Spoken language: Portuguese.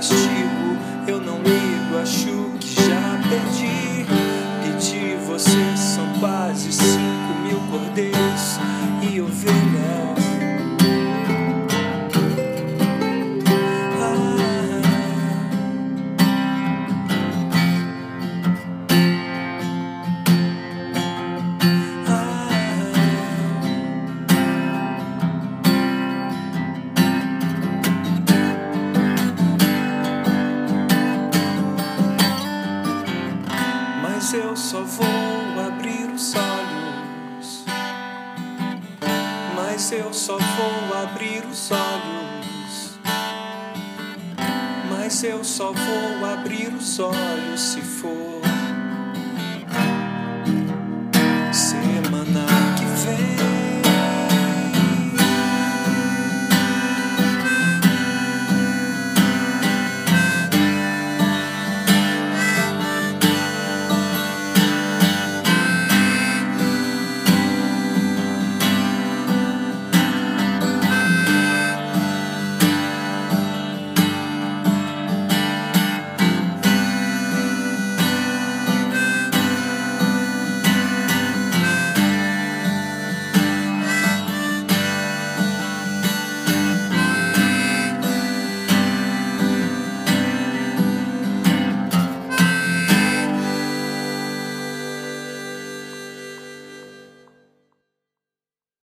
castigo eu não me meus olhos, mas eu só vou abrir os olhos. Mas eu só vou abrir os olhos se for.